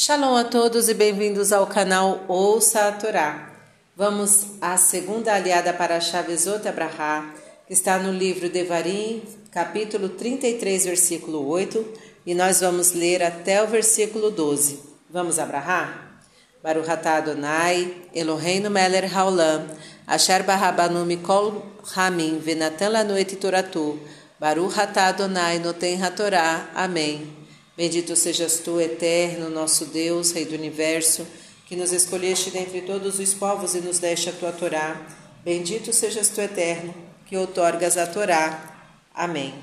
Shalom a todos e bem-vindos ao canal Ouça a Torá. Vamos à segunda aliada para a Chavezot Abrahá, que está no livro Devarim, capítulo 33, versículo 8, e nós vamos ler até o versículo 12. Vamos abrahar? Baruch atah Adonai, Eloheinu meler haolam, asher barabanu mikol ramin, venatan lanu et toratu, Baruch atah Adonai noten hatorá. Amém. Bendito sejas tu, eterno, nosso Deus, Rei do Universo, que nos escolheste dentre todos os povos e nos deste a tua Torá. Bendito sejas tu, eterno, que outorgas a Torá. Amém.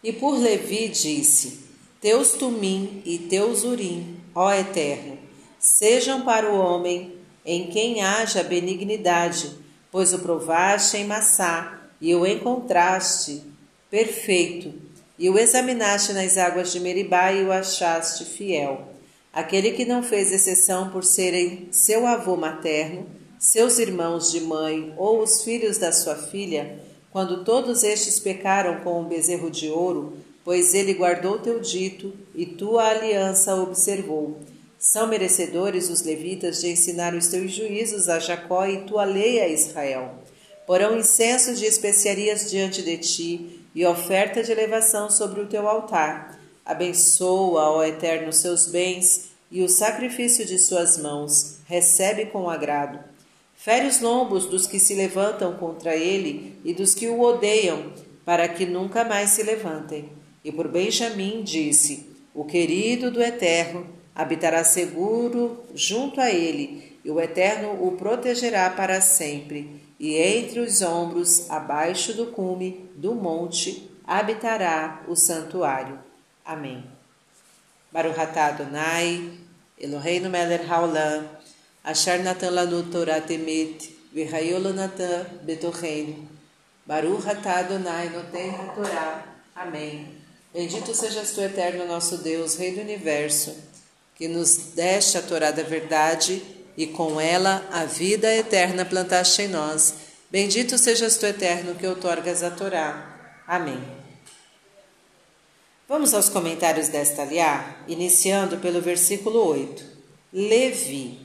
E por Levi disse: Teus tumim e teus urim, ó Eterno, sejam para o homem em quem haja benignidade, pois o provaste em Massá e o encontraste perfeito, e o examinaste nas águas de Meribá e o achaste fiel. Aquele que não fez exceção por serem seu avô materno, seus irmãos de mãe ou os filhos da sua filha, quando todos estes pecaram com o um bezerro de ouro, pois ele guardou teu dito e tua aliança observou. São merecedores os levitas de ensinar os teus juízos a Jacó e tua lei a Israel. Porão incenso de especiarias diante de ti e oferta de elevação sobre o teu altar. Abençoa, ó Eterno, seus bens e o sacrifício de suas mãos, recebe com agrado. Fere os lombos dos que se levantam contra ele e dos que o odeiam, para que nunca mais se levantem. E por Benjamim disse: O querido do Eterno habitará seguro junto a ele, e o Eterno o protegerá para sempre e entre os ombros, abaixo do cume do monte, habitará o santuário. Amém. Baruch atah Adonai, Eloheinu melech haolam, asher natan lanu Torah temet, v'hayolo natan betorreino. Baruch atah Adonai noten Torah. Amém. Bendito sejas tu, eterno nosso Deus, Rei do Universo, que nos deste a Torá da verdade e com ela a vida eterna plantaste em nós. Bendito sejas tu, eterno, que outorgas a Torá. Amém. Vamos aos comentários desta aliá, iniciando pelo versículo 8. Levi.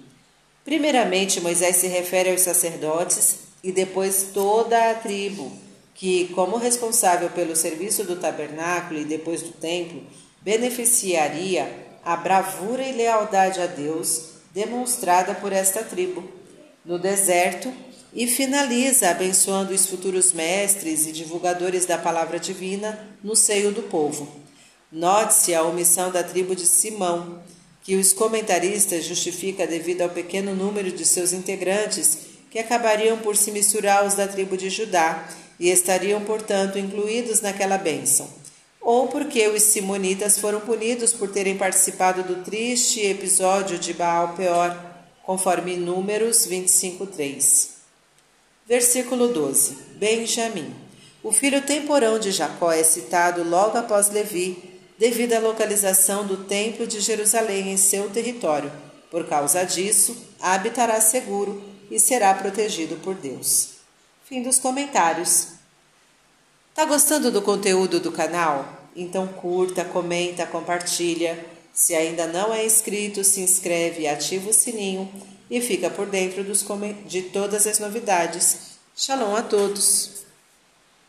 Primeiramente, Moisés se refere aos sacerdotes e depois toda a tribo, que, como responsável pelo serviço do tabernáculo e depois do templo, beneficiaria a bravura e lealdade a Deus demonstrada por esta tribo. No deserto, e finaliza abençoando os futuros mestres e divulgadores da palavra divina no seio do povo. Note-se a omissão da tribo de Simão, que os comentaristas justifica devido ao pequeno número de seus integrantes, que acabariam por se misturar aos da tribo de Judá e estariam, portanto, incluídos naquela bênção ou porque os simonitas foram punidos por terem participado do triste episódio de Baal Peor, conforme Números 25:3. Versículo 12. Benjamim. O filho temporão de Jacó é citado logo após Levi, devido à localização do Templo de Jerusalém em seu território. Por causa disso, habitará seguro e será protegido por Deus. Fim dos comentários. Tá gostando do conteúdo do canal? Então curta, comenta, compartilha. Se ainda não é inscrito, se inscreve, ativa o sininho e fica por dentro dos, de todas as novidades. Shalom a todos!